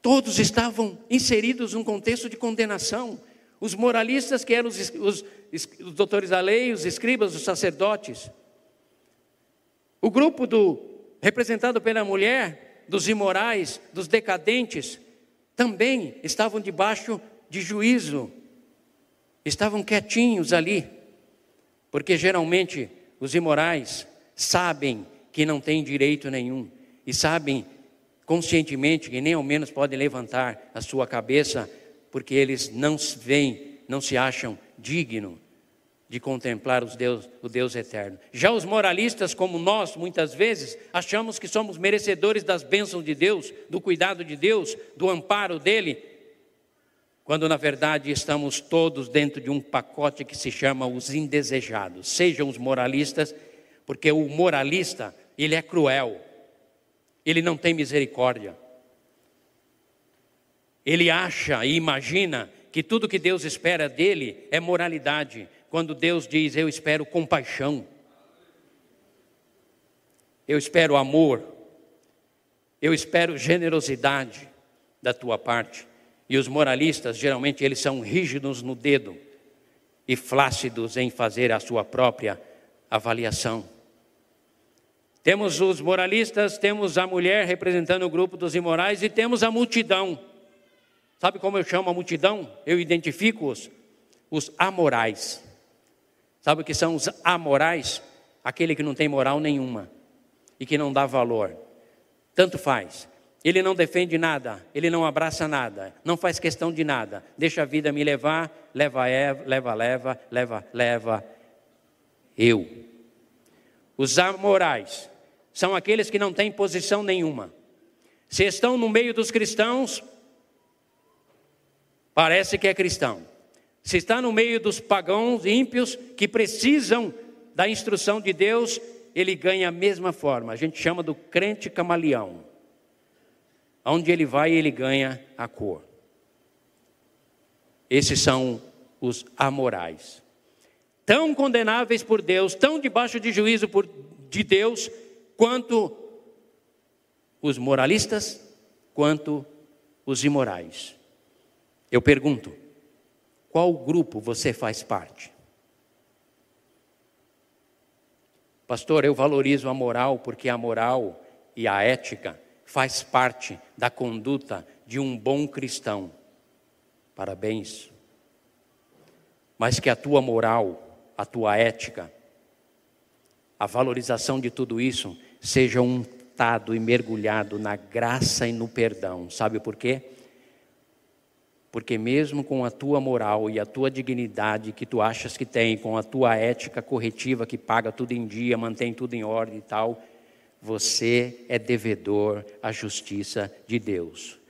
Todos estavam inseridos num contexto de condenação. Os moralistas, que eram os, os, os doutores da lei, os escribas, os sacerdotes. O grupo do representado pela mulher, dos imorais, dos decadentes, também estavam debaixo de juízo. Estavam quietinhos ali, porque geralmente os imorais sabem que não têm direito nenhum e sabem conscientemente que nem ao menos podem levantar a sua cabeça porque eles não se veem, não se acham dignos de contemplar os Deus, o Deus eterno. Já os moralistas, como nós, muitas vezes, achamos que somos merecedores das bênçãos de Deus, do cuidado de Deus, do amparo dele, quando na verdade estamos todos dentro de um pacote que se chama os indesejados. Sejam os moralistas, porque o moralista, ele é cruel, ele não tem misericórdia. Ele acha e imagina que tudo que Deus espera dele é moralidade, quando Deus diz: Eu espero compaixão, eu espero amor, eu espero generosidade da tua parte. E os moralistas, geralmente, eles são rígidos no dedo e flácidos em fazer a sua própria avaliação. Temos os moralistas, temos a mulher representando o grupo dos imorais e temos a multidão. Sabe como eu chamo a multidão? Eu identifico-os, os amorais. Sabe o que são os amorais? Aquele que não tem moral nenhuma e que não dá valor. Tanto faz. Ele não defende nada, ele não abraça nada, não faz questão de nada. Deixa a vida me levar, leva, leva, leva, leva, leva. Eu. Os amorais são aqueles que não têm posição nenhuma. Se estão no meio dos cristãos, parece que é cristão. Se está no meio dos pagãos ímpios que precisam da instrução de Deus, ele ganha a mesma forma. A gente chama do crente camaleão. Onde ele vai, ele ganha a cor. Esses são os amorais. Tão condenáveis por Deus, tão debaixo de juízo por, de Deus, quanto os moralistas, quanto os imorais. Eu pergunto: qual grupo você faz parte? Pastor, eu valorizo a moral porque a moral e a ética faz parte da conduta de um bom cristão. Parabéns. Mas que a tua moral, a tua ética, a valorização de tudo isso seja untado e mergulhado na graça e no perdão. Sabe por quê? Porque mesmo com a tua moral e a tua dignidade que tu achas que tem, com a tua ética corretiva que paga tudo em dia, mantém tudo em ordem e tal, você é devedor à justiça de Deus.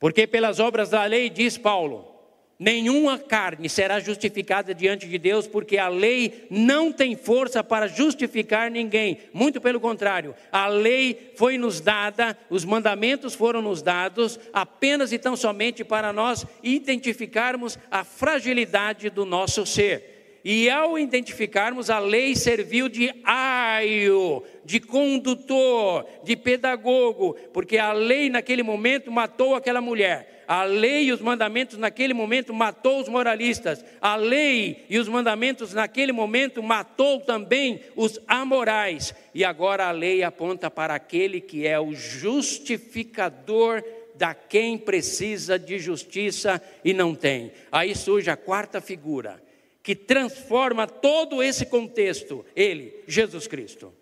Porque pelas obras da lei, diz Paulo, nenhuma carne será justificada diante de Deus, porque a lei não tem força para justificar ninguém. Muito pelo contrário, a lei foi nos dada, os mandamentos foram nos dados apenas e tão somente para nós identificarmos a fragilidade do nosso ser. E ao identificarmos, a lei serviu de aio, de condutor, de pedagogo, porque a lei naquele momento matou aquela mulher. A lei e os mandamentos naquele momento matou os moralistas. A lei e os mandamentos naquele momento matou também os amorais. E agora a lei aponta para aquele que é o justificador da quem precisa de justiça e não tem. Aí surge a quarta figura, que transforma todo esse contexto? Ele, Jesus Cristo.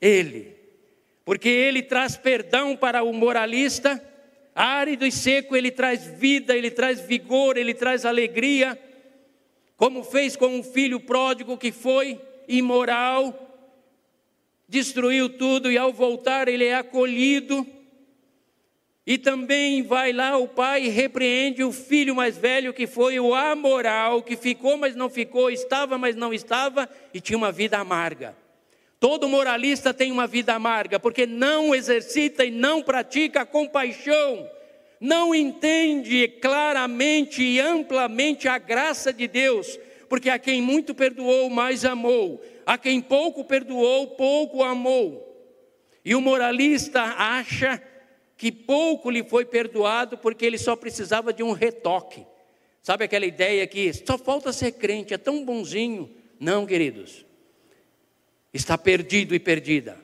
Ele. Porque ele traz perdão para o moralista, árido e seco, ele traz vida, ele traz vigor, ele traz alegria, como fez com um filho pródigo que foi imoral, destruiu tudo e ao voltar ele é acolhido. E também vai lá o pai e repreende o filho mais velho que foi o amoral, que ficou, mas não ficou, estava, mas não estava e tinha uma vida amarga. Todo moralista tem uma vida amarga, porque não exercita e não pratica a compaixão, não entende claramente e amplamente a graça de Deus, porque a quem muito perdoou, mais amou, a quem pouco perdoou, pouco amou. E o moralista acha que pouco lhe foi perdoado porque ele só precisava de um retoque. Sabe aquela ideia que só falta ser crente, é tão bonzinho? Não, queridos está perdido e perdida,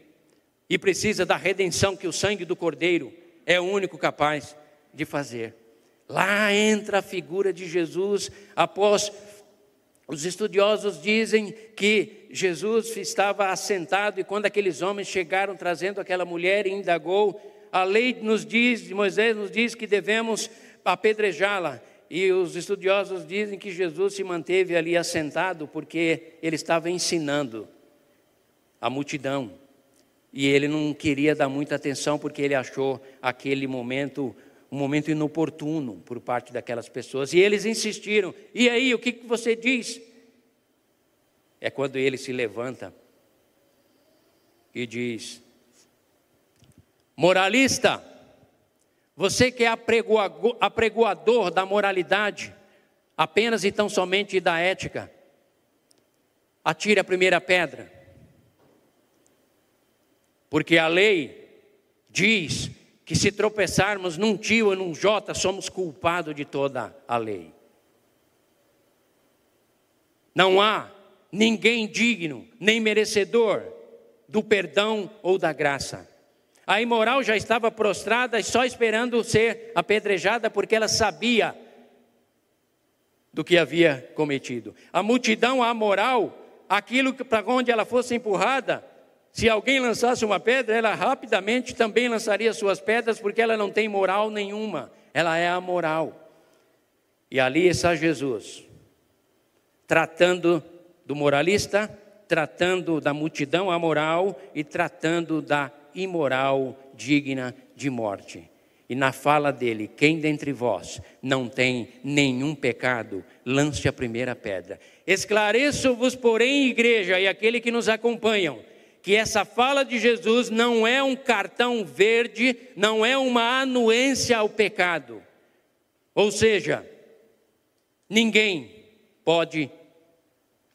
e precisa da redenção que o sangue do Cordeiro é o único capaz de fazer. Lá entra a figura de Jesus, após os estudiosos dizem que Jesus estava assentado e quando aqueles homens chegaram trazendo aquela mulher e indagou, a lei nos diz, Moisés nos diz que devemos apedrejá-la. E os estudiosos dizem que Jesus se manteve ali assentado porque ele estava ensinando a multidão. E ele não queria dar muita atenção porque ele achou aquele momento um momento inoportuno por parte daquelas pessoas. E eles insistiram: e aí, o que, você diz? É quando ele se levanta e diz: moralista, você que é apregoador da moralidade, apenas e tão somente da ética, atire a primeira pedra. Porque a lei diz que se tropeçarmos num tio ou num jota, somos culpados de toda a lei. Não há ninguém digno, nem merecedor do perdão ou da graça. A imoral já estava prostrada, só esperando ser apedrejada, porque ela sabia do que havia cometido. A multidão amoral, aquilo para onde ela fosse empurrada, se alguém lançasse uma pedra, ela rapidamente também lançaria suas pedras, porque ela não tem moral nenhuma, ela é amoral. E ali está Jesus, tratando do moralista, tratando da multidão amoral e tratando da imoral digna de morte. E na fala dele, quem dentre vós não tem nenhum pecado, lance a primeira pedra. Esclareço-vos, porém, igreja e aquele que nos acompanham, que essa fala de Jesus não é um cartão verde, não é uma anuência ao pecado. Ou seja, ninguém pode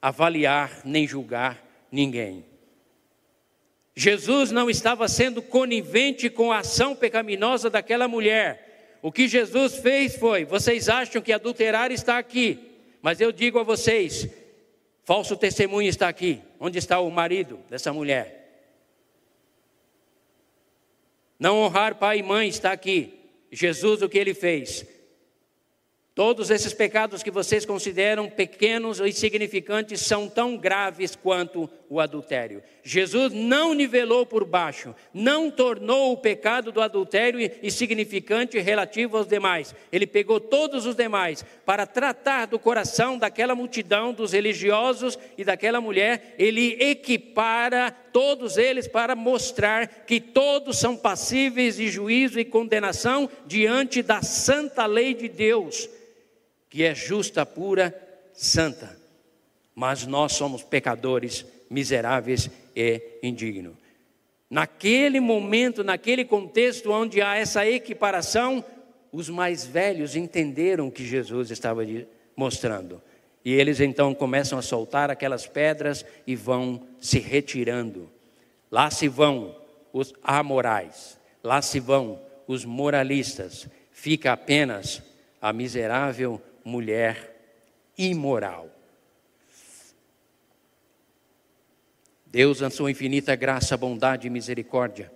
avaliar nem julgar ninguém. Jesus não estava sendo conivente com a ação pecaminosa daquela mulher. O que Jesus fez foi: vocês acham que adulterar está aqui, mas eu digo a vocês, Falso testemunho está aqui. Onde está o marido dessa mulher? Não honrar pai e mãe está aqui. Jesus, o que ele fez? Todos esses pecados que vocês consideram pequenos ou insignificantes são tão graves quanto o adultério. Jesus não nivelou por baixo, não tornou o pecado do adultério insignificante relativo aos demais. Ele pegou todos os demais para tratar do coração daquela multidão, dos religiosos e daquela mulher. Ele equipara todos eles para mostrar que todos são passíveis de juízo e condenação diante da santa lei de Deus que é justa, pura, santa. Mas nós somos pecadores, miseráveis e indignos. Naquele momento, naquele contexto onde há essa equiparação, os mais velhos entenderam o que Jesus estava mostrando. E eles então começam a soltar aquelas pedras e vão se retirando. Lá se vão os amorais, lá se vão os moralistas, fica apenas a miserável mulher imoral. Deus, na sua infinita graça, bondade e misericórdia,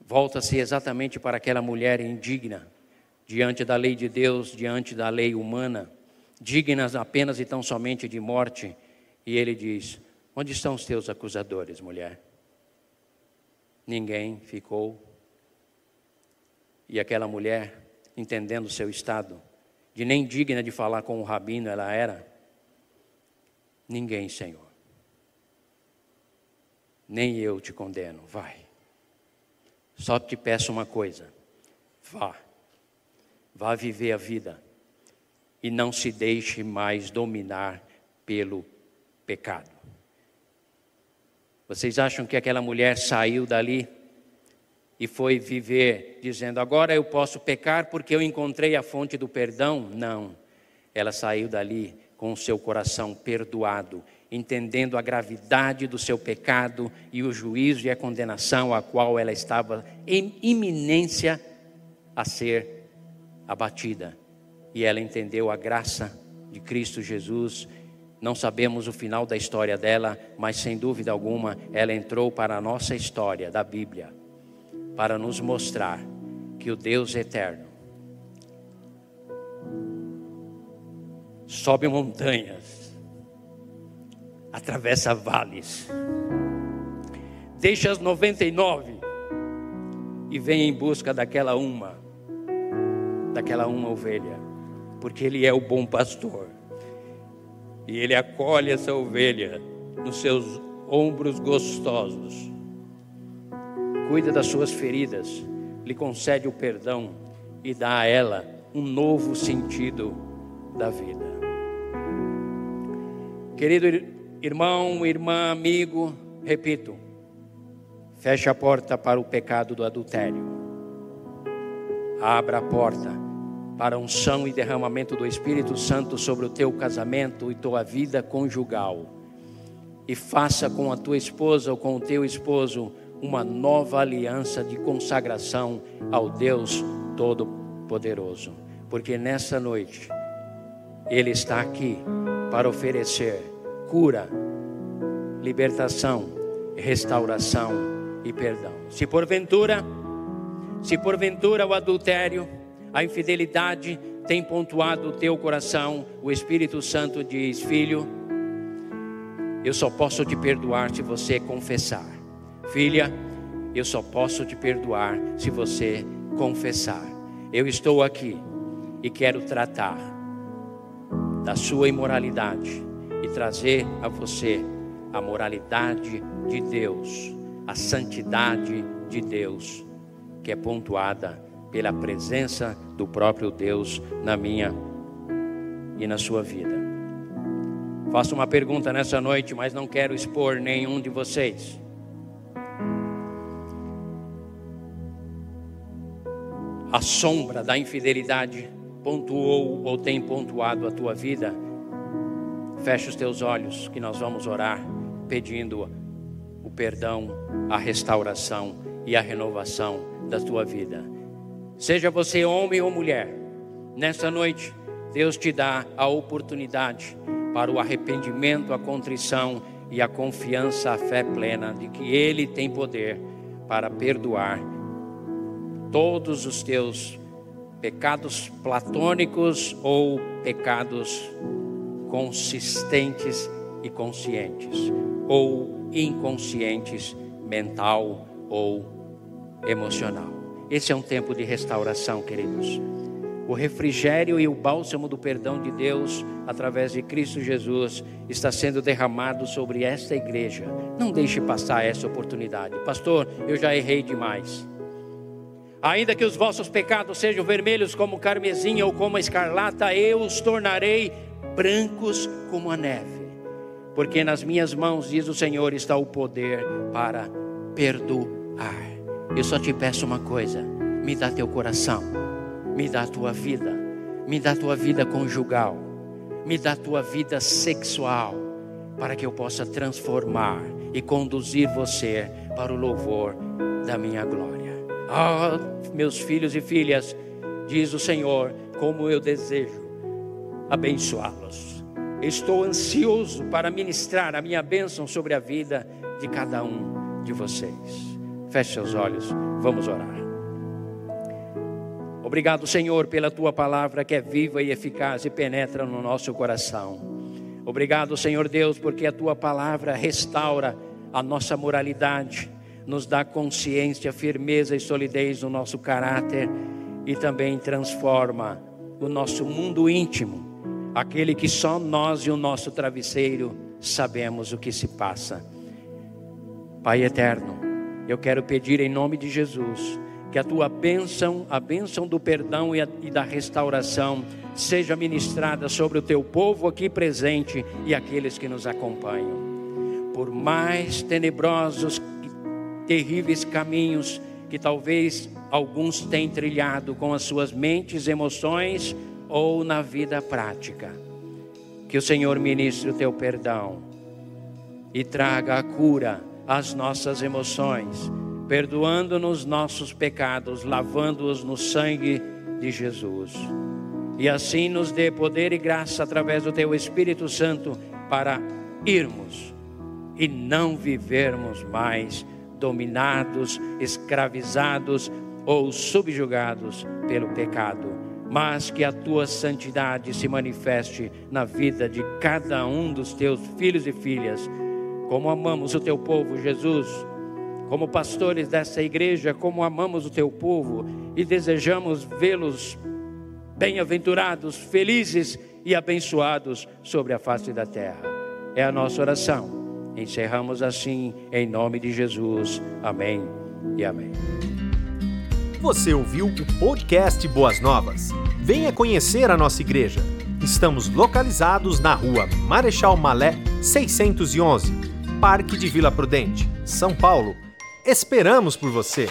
volta-se exatamente para aquela mulher indigna, diante da lei de Deus, diante da lei humana, dignas apenas e tão somente de morte. E ele diz: Onde estão os teus acusadores, mulher? Ninguém ficou. E aquela mulher, entendendo seu estado, de nem digna de falar com o rabino ela era, ninguém, Senhor. Nem eu te condeno, vai. Só te peço uma coisa: vá, vá viver a vida e não se deixe mais dominar pelo pecado. Vocês acham que aquela mulher saiu dali e foi viver dizendo: agora eu posso pecar porque eu encontrei a fonte do perdão? Não. Ela saiu dali com o seu coração perdoado, entendendo a gravidade do seu pecado e o juízo e a condenação a qual ela estava em iminência a ser abatida e ela entendeu a graça de Cristo Jesus. Não sabemos o final da história dela, mas sem dúvida alguma ela entrou para a nossa história da Bíblia, para nos mostrar que o Deus eterno sobe montanhas, atravessa vales, deixa as 99 e vem em busca daquela uma, daquela uma ovelha porque Ele é o bom pastor. E Ele acolhe essa ovelha nos seus ombros gostosos, cuida das suas feridas, lhe concede o perdão e dá a ela um novo sentido da vida. Querido irmão, irmã, amigo, repito, feche a porta para o pecado do adultério. Abra a porta para a unção e derramamento do Espírito Santo sobre o teu casamento e tua vida conjugal. E faça com a tua esposa ou com o teu esposo uma nova aliança de consagração ao Deus Todo-Poderoso. Porque nessa noite, Ele está aqui para oferecer cura, libertação, restauração e perdão. Se porventura, se porventura o adultério, a infidelidade tem pontuado o teu coração, o Espírito Santo diz: Filho, eu só posso te perdoar se você confessar. Filha, eu só posso te perdoar se você confessar. Eu estou aqui e quero tratar da sua imoralidade e trazer a você a moralidade de Deus, a santidade de Deus, que é pontuada pela presença do próprio Deus na minha e na sua vida. Faço uma pergunta nessa noite, mas não quero expor nenhum de vocês. A sombra da infidelidade pontuou ou tem pontuado a tua vida? Feche os teus olhos, que nós vamos orar pedindo o perdão, a restauração e a renovação da tua vida. Seja você homem ou mulher, nessa noite, Deus te dá a oportunidade para o arrependimento, a contrição e a confiança, a fé plena de que Ele tem poder para perdoar todos os teus pecados platônicos ou pecados consistentes e conscientes, ou inconscientes, mental ou emocional. Esse é um tempo de restauração, queridos. O refrigério e o bálsamo do perdão de Deus, através de Cristo Jesus, está sendo derramado sobre esta igreja. Não deixe passar essa oportunidade. Pastor, eu já errei demais. Ainda que os vossos pecados sejam vermelhos como carmesim ou como escarlata, eu os tornarei brancos como a neve. Porque nas minhas mãos, diz o Senhor, está o poder para perdoar. Eu só te peço uma coisa: me dá teu coração, me dá tua vida, me dá tua vida conjugal, me dá tua vida sexual, para que eu possa transformar e conduzir você para o louvor da minha glória. Ah, meus filhos e filhas, diz o Senhor, como eu desejo abençoá-los. Estou ansioso para ministrar a minha bênção sobre a vida de cada um de vocês. Feche seus olhos, vamos orar. Obrigado, Senhor, pela tua palavra que é viva e eficaz e penetra no nosso coração. Obrigado, Senhor Deus, porque a tua palavra restaura a nossa moralidade, nos dá consciência, firmeza e solidez no nosso caráter e também transforma o nosso mundo íntimo, aquele que só nós e o nosso travesseiro sabemos o que se passa. Pai eterno, eu quero pedir em nome de Jesus que a tua bênção, a bênção do perdão e, a, e da restauração, seja ministrada sobre o teu povo aqui presente e aqueles que nos acompanham. Por mais tenebrosos terríveis caminhos que talvez alguns têm trilhado com as suas mentes, emoções ou na vida prática. Que o Senhor ministre o teu perdão e traga a cura às nossas emoções perdoando-nos nossos pecados, lavando-os no sangue de Jesus. E assim nos dê poder e graça através do Teu Espírito Santo para irmos e não vivermos mais dominados, escravizados ou subjugados pelo pecado, mas que a tua santidade se manifeste na vida de cada um dos teus filhos e filhas. Como amamos o teu povo, Jesus, como pastores dessa igreja, como amamos o teu povo e desejamos vê-los bem-aventurados, felizes e abençoados sobre a face da terra. É a nossa oração. Encerramos assim em nome de Jesus. Amém e amém. Você ouviu o podcast Boas Novas? Venha conhecer a nossa igreja. Estamos localizados na rua Marechal Malé 611, Parque de Vila Prudente, São Paulo Esperamos por você!